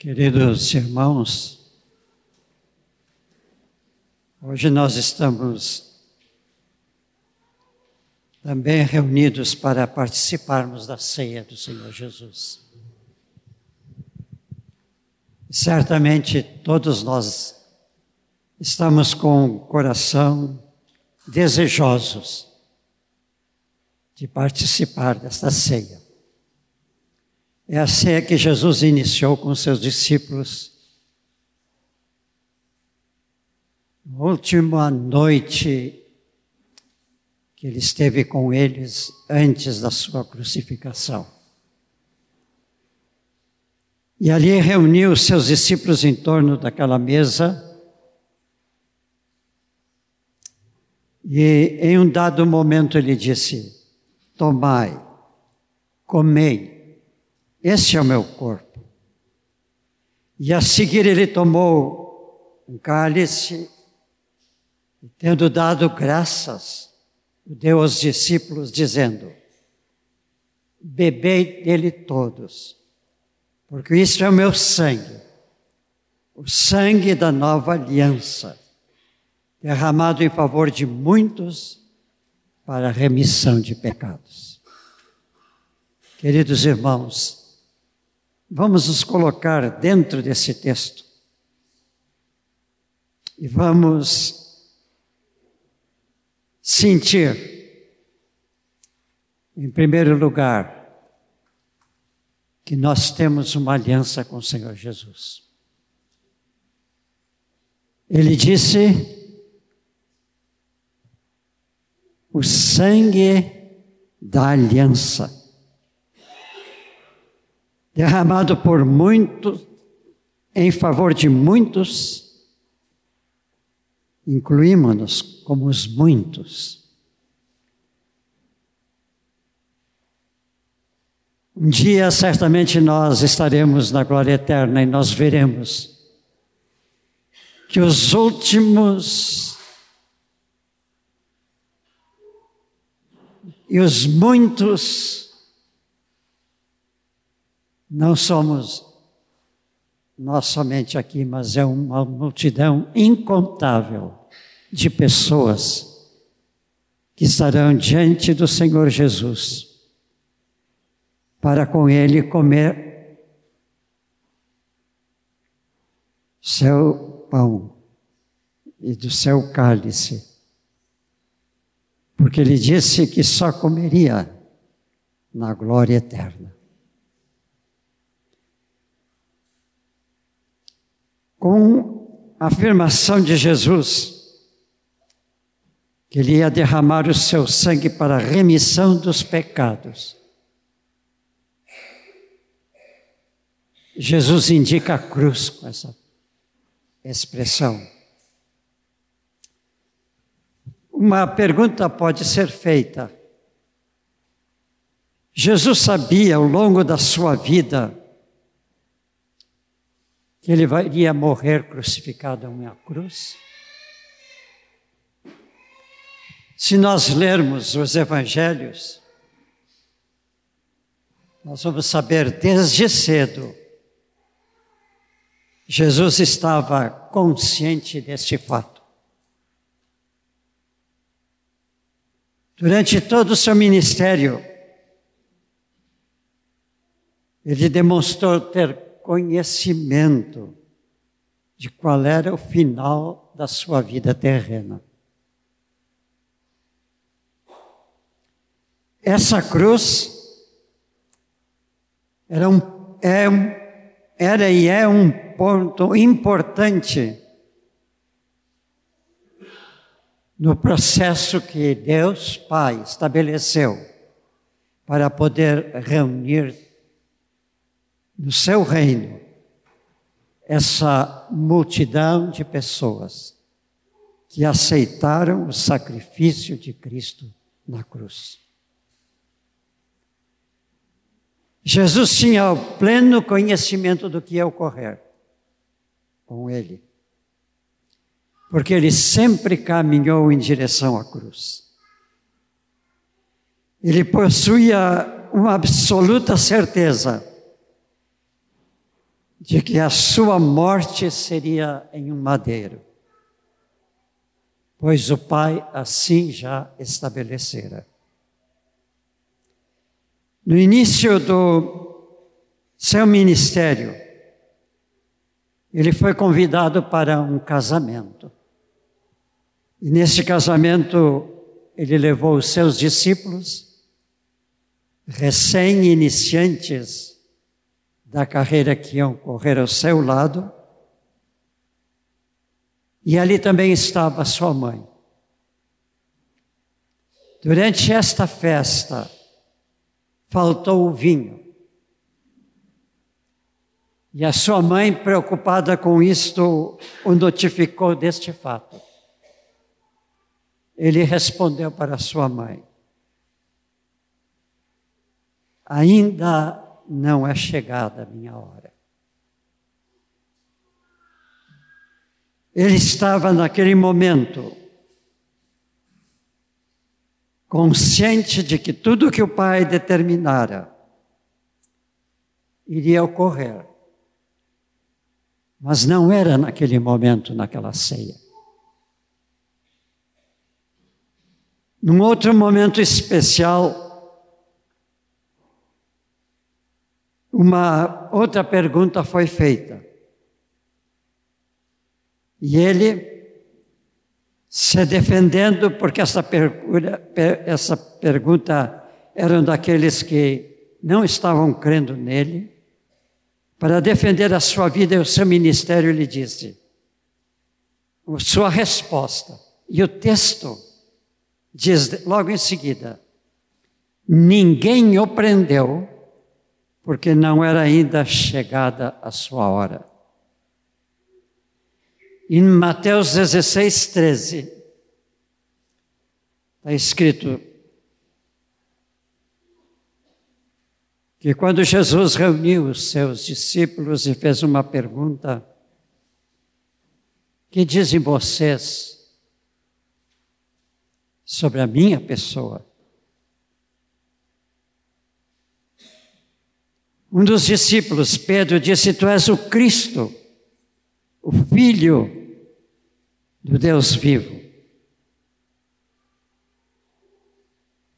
Queridos irmãos, hoje nós estamos também reunidos para participarmos da ceia do Senhor Jesus. Certamente todos nós estamos com o coração desejosos de participar desta ceia. É a ceia que Jesus iniciou com seus discípulos. Na última noite que ele esteve com eles antes da sua crucificação. E ali reuniu seus discípulos em torno daquela mesa. E em um dado momento ele disse: Tomai, comei, este é o meu corpo. E a seguir ele tomou um cálice, e tendo dado graças, deu aos discípulos, dizendo: Bebei dele todos, porque isso é o meu sangue, o sangue da nova aliança, derramado em favor de muitos para a remissão de pecados. Queridos irmãos, vamos nos colocar dentro desse texto e vamos sentir, em primeiro lugar, que nós temos uma aliança com o Senhor Jesus. Ele disse o sangue da aliança, derramado por muitos, em favor de muitos, incluímos-nos como os muitos. Um dia, certamente, nós estaremos na glória eterna e nós veremos que os últimos E os muitos não somos nós somente aqui, mas é uma multidão incontável de pessoas que estarão diante do Senhor Jesus para com Ele comer seu pão e do seu cálice porque ele disse que só comeria na glória eterna. Com a afirmação de Jesus, que ele ia derramar o seu sangue para a remissão dos pecados. Jesus indica a cruz com essa expressão. uma pergunta pode ser feita. Jesus sabia ao longo da sua vida que ele iria morrer crucificado em uma cruz? Se nós lermos os evangelhos, nós vamos saber desde cedo. Jesus estava consciente deste fato. Durante todo o seu ministério, ele demonstrou ter conhecimento de qual era o final da sua vida terrena. Essa cruz era, um, é, era e é um ponto importante no processo que Deus Pai estabeleceu para poder reunir no seu reino essa multidão de pessoas que aceitaram o sacrifício de Cristo na cruz. Jesus tinha o pleno conhecimento do que ia ocorrer com ele porque ele sempre caminhou em direção à cruz. Ele possuía uma absoluta certeza de que a sua morte seria em um madeiro, pois o Pai assim já estabelecera. No início do seu ministério, ele foi convidado para um casamento. E nesse casamento, ele levou os seus discípulos, recém-iniciantes da carreira que iam correr ao seu lado, e ali também estava sua mãe. Durante esta festa, faltou o vinho. E a sua mãe, preocupada com isto, o notificou deste fato. Ele respondeu para sua mãe: Ainda não é chegada a minha hora. Ele estava naquele momento consciente de que tudo que o Pai determinara iria ocorrer. Mas não era naquele momento, naquela ceia. Num outro momento especial, uma outra pergunta foi feita. E ele se defendendo, porque essa pergunta, essa pergunta eram daqueles que não estavam crendo nele, para defender a sua vida e o seu ministério, ele disse: sua resposta. E o texto diz logo em seguida: ninguém o prendeu, porque não era ainda chegada a sua hora. Em Mateus 16, 13, está escrito que quando Jesus reuniu os seus discípulos e fez uma pergunta, que dizem vocês sobre a minha pessoa? Um dos discípulos, Pedro, disse: Tu és o Cristo, o Filho do Deus vivo.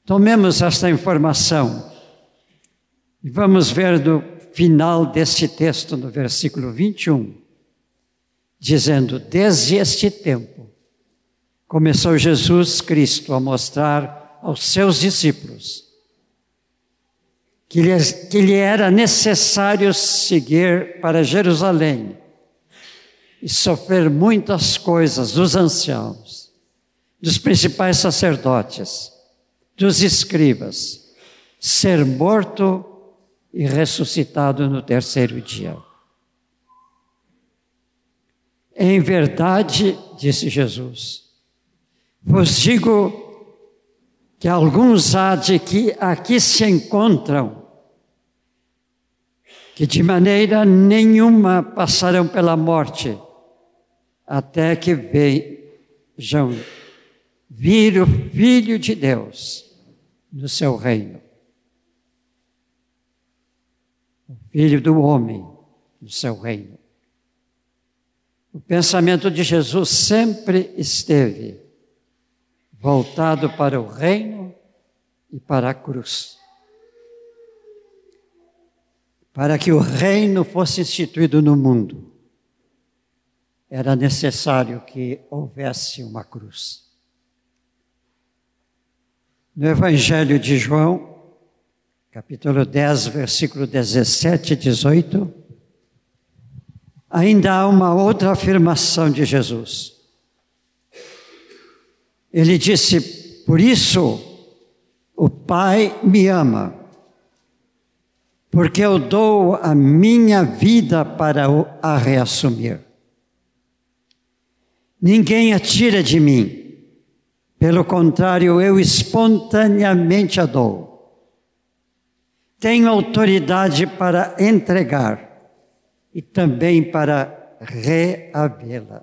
Tomemos esta informação e vamos ver no final deste texto, no versículo 21, dizendo: Desde este tempo começou Jesus Cristo a mostrar aos seus discípulos que lhe, que lhe era necessário seguir para Jerusalém e sofrer muitas coisas dos anciãos, dos principais sacerdotes, dos escribas, ser morto e ressuscitado no terceiro dia. Em verdade, disse Jesus, vos digo que alguns há de que aqui se encontram que de maneira nenhuma passarão pela morte até que vejam vir o Filho de Deus no seu reino. O Filho do homem no seu reino. O pensamento de Jesus sempre esteve voltado para o reino e para a cruz. Para que o reino fosse instituído no mundo era necessário que houvesse uma cruz. No Evangelho de João, capítulo 10, versículo 17 e 18, ainda há uma outra afirmação de Jesus. Ele disse: Por isso o Pai me ama, porque eu dou a minha vida para a reassumir. Ninguém a tira de mim. Pelo contrário, eu espontaneamente a dou. Tenho autoridade para entregar e também para reavê-la.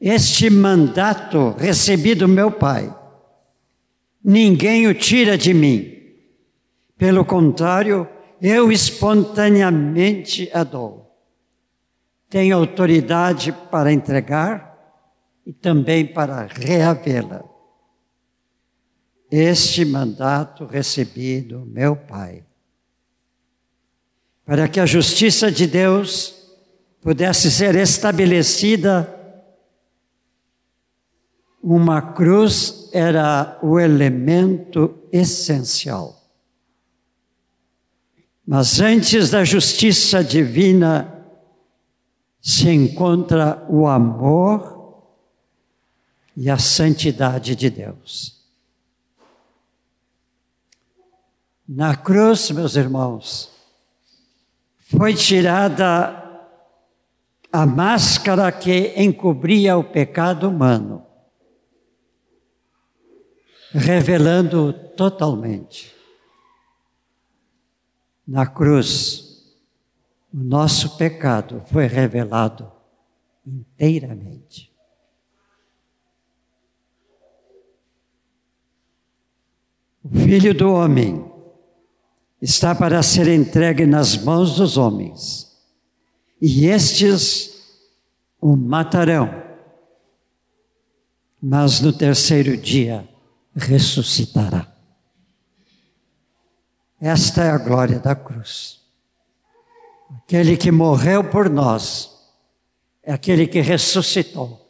Este mandato recebi do meu Pai, ninguém o tira de mim. Pelo contrário, eu espontaneamente a dou. Tenho autoridade para entregar e também para reavê-la. Este mandato recebi do meu Pai, para que a justiça de Deus pudesse ser estabelecida, uma cruz era o elemento essencial. Mas antes da justiça divina se encontra o amor e a santidade de Deus. Na cruz, meus irmãos, foi tirada a máscara que encobria o pecado humano, revelando totalmente. Na cruz, o nosso pecado foi revelado inteiramente. O Filho do Homem está para ser entregue nas mãos dos homens, e estes o matarão, mas no terceiro dia ressuscitará. Esta é a glória da cruz. Aquele que morreu por nós é aquele que ressuscitou.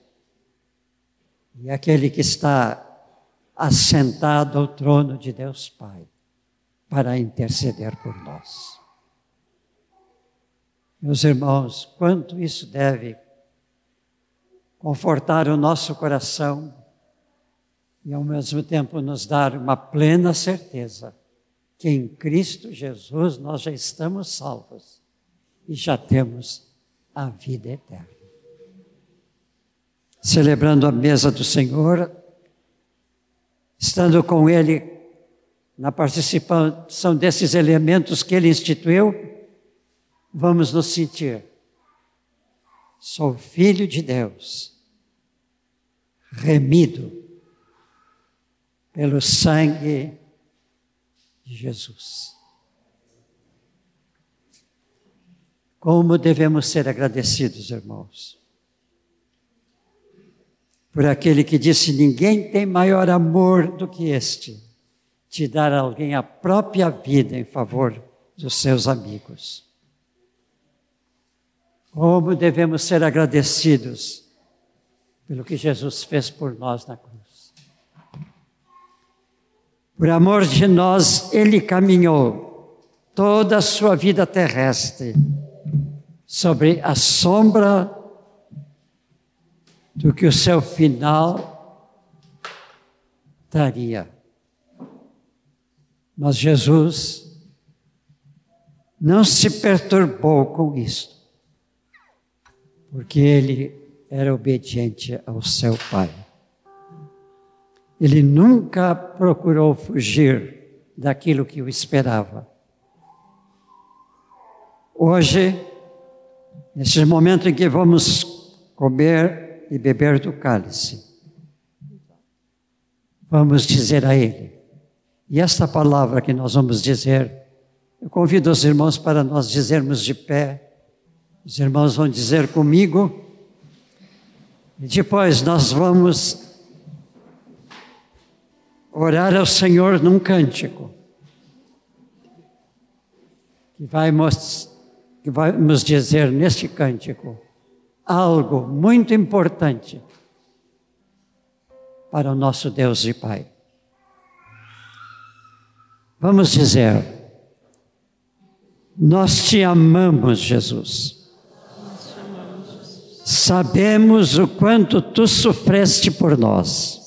E é aquele que está assentado ao trono de Deus Pai para interceder por nós. Meus irmãos, quanto isso deve confortar o nosso coração e ao mesmo tempo nos dar uma plena certeza que em Cristo Jesus nós já estamos salvos e já temos a vida eterna. Celebrando a mesa do Senhor, estando com Ele na participação desses elementos que Ele instituiu, vamos nos sentir. Sou filho de Deus, remido pelo sangue de Jesus. Como devemos ser agradecidos, irmãos, por aquele que disse: ninguém tem maior amor do que este, de dar a alguém a própria vida em favor dos seus amigos. Como devemos ser agradecidos pelo que Jesus fez por nós na cruz. Por amor de nós, ele caminhou toda a sua vida terrestre sobre a sombra do que o seu final daria. Mas Jesus não se perturbou com isso, porque ele era obediente ao seu Pai. Ele nunca procurou fugir daquilo que o esperava. Hoje, nesse momento em que vamos comer e beber do cálice, vamos dizer a Ele. E esta palavra que nós vamos dizer, eu convido os irmãos para nós dizermos de pé. Os irmãos vão dizer comigo. E depois nós vamos orar ao Senhor num cântico, que vai, que vai nos dizer neste cântico algo muito importante para o nosso Deus e Pai. Vamos dizer, nós te amamos, Jesus. Sabemos o quanto tu sofreste por nós.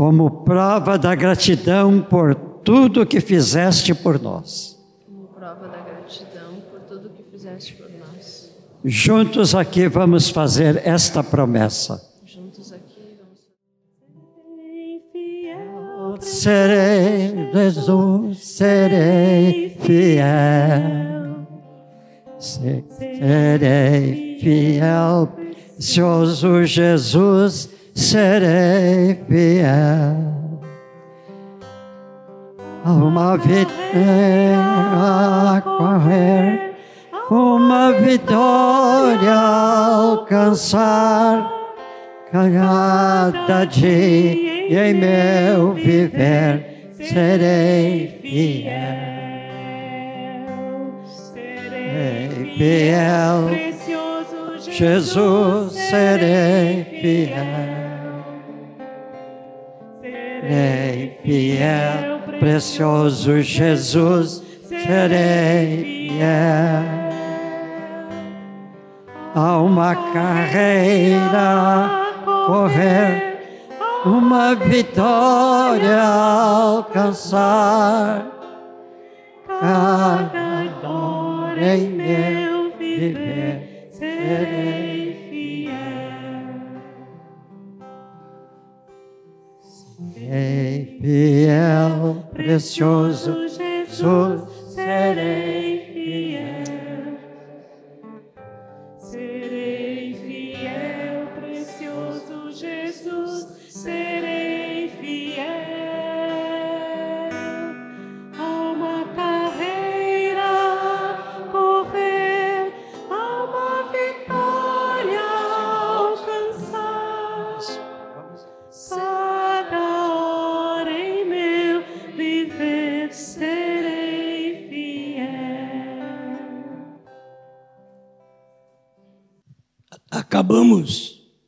Como prova da gratidão por tudo que fizeste por nós. Como prova da gratidão por tudo que fizeste por nós. Juntos aqui vamos fazer esta promessa. Juntos aqui vamos Serei Jesus, serei fiel. Serei fiel, precioso Jesus serei fiel. uma vitória a correr, uma vitória alcançar. Cada dia em meu viver serei fiel. Serei fiel. Precioso Jesus, serei fiel. Serei fiel, precioso Jesus, serei fiel. Há uma carreira a correr, uma vitória alcançar. Cada dor em meu viver serei fiel, precioso Jesus, serei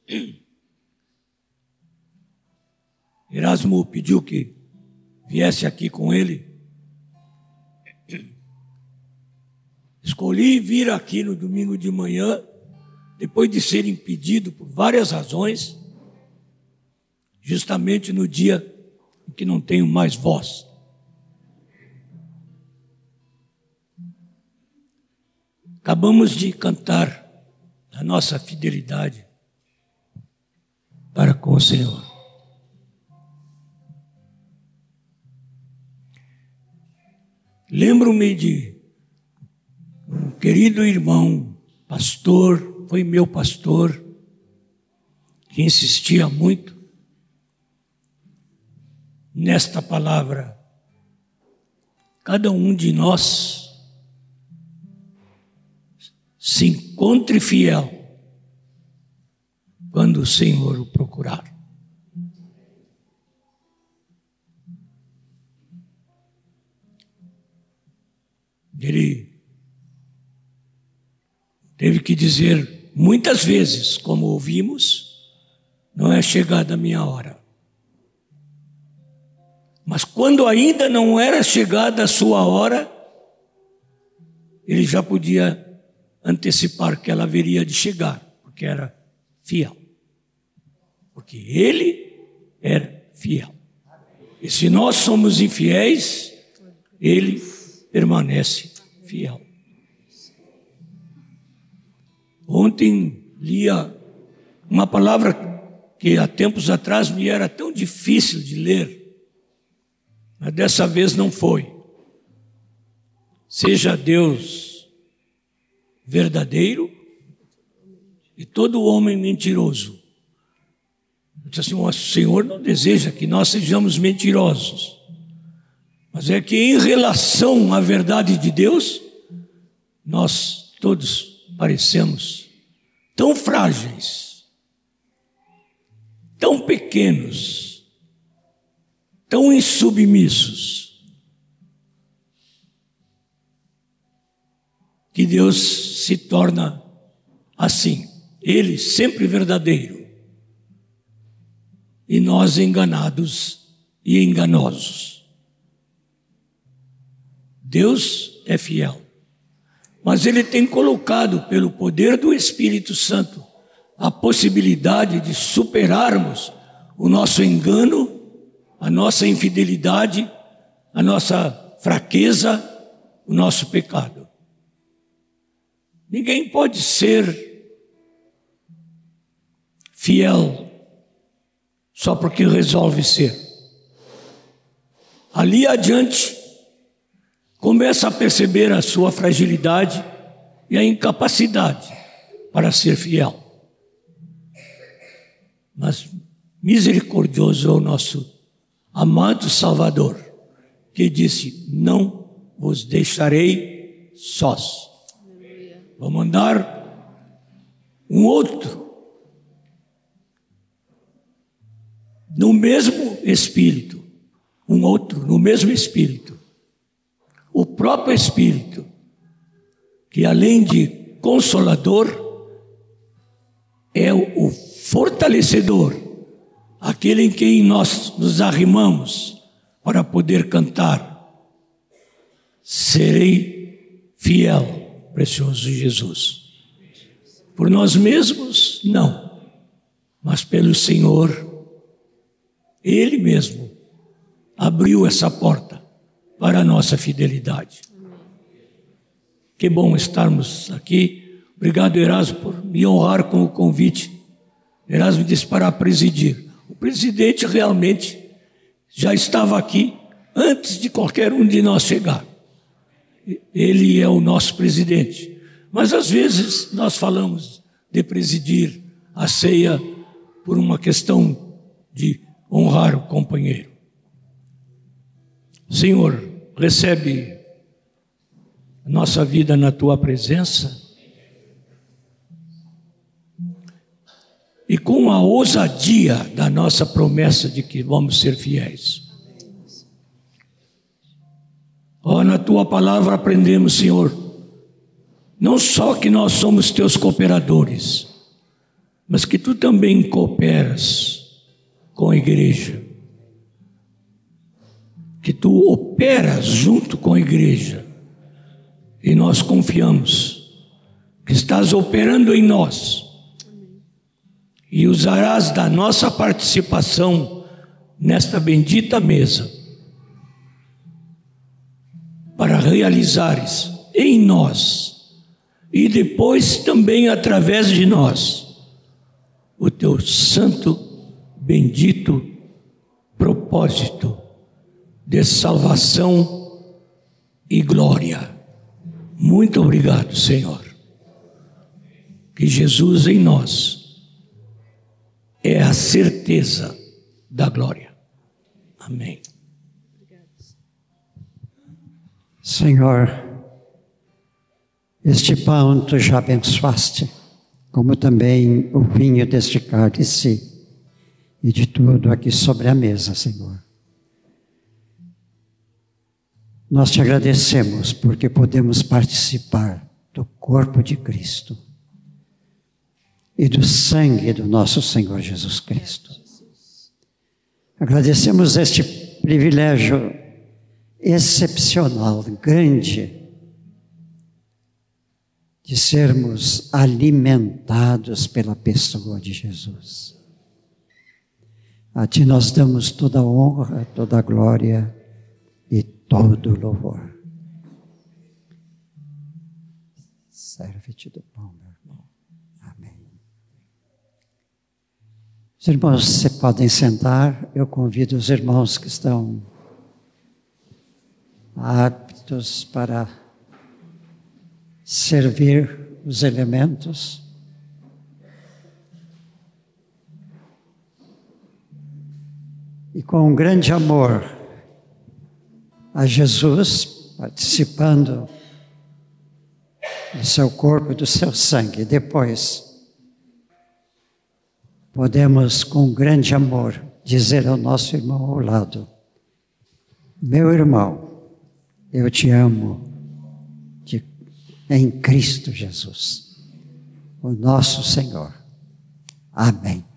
Erasmo pediu que viesse aqui com ele. Escolhi vir aqui no domingo de manhã, depois de ser impedido por várias razões, justamente no dia em que não tenho mais voz. Acabamos de cantar a nossa fidelidade para com o Senhor. Lembro-me de um querido irmão, pastor, foi meu pastor, que insistia muito nesta palavra. Cada um de nós se encontre fiel quando o Senhor o procurar. Ele teve que dizer muitas vezes, como ouvimos, não é chegada a minha hora. Mas quando ainda não era chegada a sua hora, ele já podia antecipar que ela haveria de chegar, porque era fiel. Porque ele era fiel. E se nós somos infiéis, ele permanece fiel. Ontem lia uma palavra que há tempos atrás me era tão difícil de ler, mas dessa vez não foi. Seja Deus verdadeiro e todo homem mentiroso. Disse assim: o Senhor não deseja que nós sejamos mentirosos, mas é que em relação à verdade de Deus, nós todos parecemos tão frágeis, tão pequenos, tão insubmissos, que Deus se torna assim, Ele sempre verdadeiro, e nós enganados e enganosos. Deus é fiel, mas Ele tem colocado, pelo poder do Espírito Santo, a possibilidade de superarmos o nosso engano, a nossa infidelidade, a nossa fraqueza, o nosso pecado. Ninguém pode ser fiel só porque resolve ser. Ali adiante, começa a perceber a sua fragilidade e a incapacidade para ser fiel. Mas misericordioso é o nosso amado Salvador, que disse: Não vos deixarei sós. Vou mandar um outro no mesmo espírito, um outro no mesmo espírito, o próprio espírito, que além de consolador, é o fortalecedor, aquele em quem nós nos arrimamos para poder cantar. Serei fiel, precioso Jesus. Por nós mesmos, não, mas pelo Senhor ele mesmo abriu essa porta para a nossa fidelidade. Que bom estarmos aqui. Obrigado, Erasmo, por me honrar com o convite. Erasmo disse para presidir. O presidente realmente já estava aqui antes de qualquer um de nós chegar. Ele é o nosso presidente. Mas às vezes nós falamos de presidir a ceia por uma questão de honrar o companheiro. Senhor, recebe nossa vida na tua presença e com a ousadia da nossa promessa de que vamos ser fiéis. Oh, na tua palavra aprendemos, Senhor, não só que nós somos teus cooperadores, mas que tu também cooperas com a igreja. Que tu operas junto com a igreja. E nós confiamos que estás operando em nós. E usarás da nossa participação nesta bendita mesa para realizares em nós e depois também através de nós o teu santo bendito propósito de salvação e glória. Muito obrigado, Senhor. Que Jesus em nós é a certeza da glória. Amém. Senhor, este pão tu já abençoaste, como também o vinho deste cálice e de tudo aqui sobre a mesa, Senhor. Nós te agradecemos porque podemos participar do corpo de Cristo e do sangue do nosso Senhor Jesus Cristo. Agradecemos este privilégio excepcional, grande, de sermos alimentados pela pessoa de Jesus. A Ti nós damos toda a honra, toda a glória e todo o louvor. Serve-te do pão, meu irmão. Amém. Os irmãos, se podem sentar. Eu convido os irmãos que estão aptos para servir os elementos. E com um grande amor a Jesus, participando do seu corpo e do seu sangue. Depois, podemos, com grande amor, dizer ao nosso irmão ao lado: Meu irmão, eu te amo de, em Cristo Jesus, o nosso Senhor. Amém.